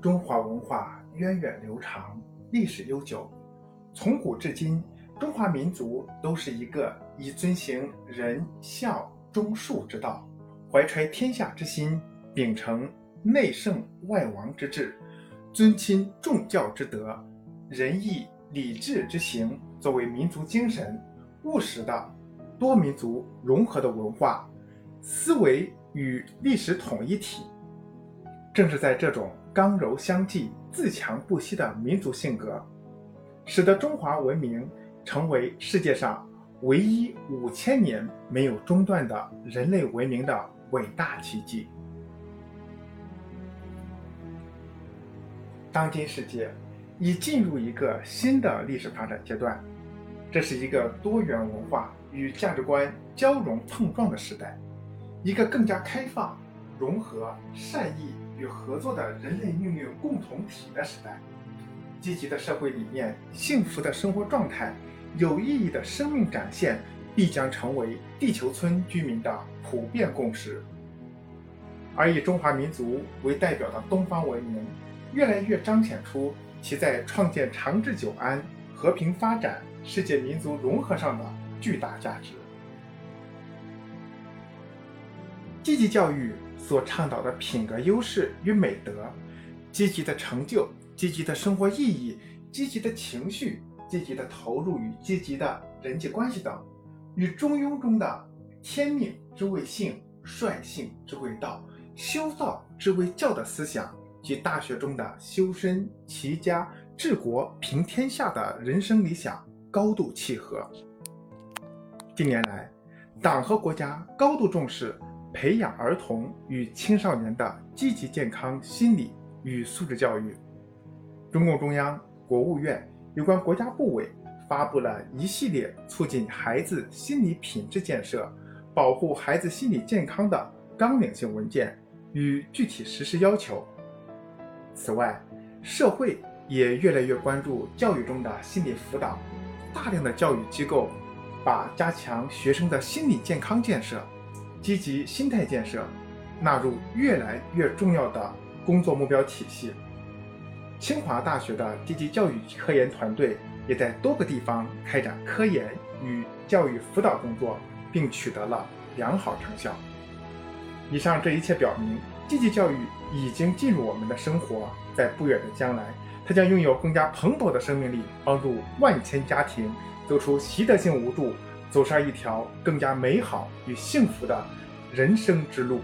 中华文化源远流长，历史悠久。从古至今，中华民族都是一个以遵行仁、孝、忠、恕之道，怀揣天下之心，秉承内圣外王之治，尊亲重教之德，仁义礼智之行作为民族精神，务实的多民族融合的文化思维与历史统一体。正是在这种刚柔相济、自强不息的民族性格，使得中华文明成为世界上唯一五千年没有中断的人类文明的伟大奇迹。当今世界已进入一个新的历史发展阶段，这是一个多元文化与价值观交融碰撞的时代，一个更加开放、融合、善意。与合作的人类命运共同体的时代，积极的社会理念、幸福的生活状态、有意义的生命展现，必将成为地球村居民的普遍共识。而以中华民族为代表的东方文明，越来越彰显出其在创建长治久安、和平发展、世界民族融合上的巨大价值。积极教育。所倡导的品格优势与美德，积极的成就、积极的生活意义、积极的情绪、积极的投入与积极的人际关系等，与《中庸》中的“天命之谓性，率性之谓道，修道之谓教”的思想，及《大学》中的修身齐家治国平天下的人生理想高度契合。近年来，党和国家高度重视。培养儿童与青少年的积极健康心理与素质教育，中共中央、国务院有关国家部委发布了一系列促进孩子心理品质建设、保护孩子心理健康的纲领性文件与具体实施要求。此外，社会也越来越关注教育中的心理辅导，大量的教育机构把加强学生的心理健康建设。积极心态建设纳入越来越重要的工作目标体系。清华大学的积极教育科研团队也在多个地方开展科研与教育辅导工作，并取得了良好成效。以上这一切表明，积极教育已经进入我们的生活，在不远的将来，它将拥有更加蓬勃的生命力，帮助万千家庭走出习得性无助。走上一条更加美好与幸福的人生之路。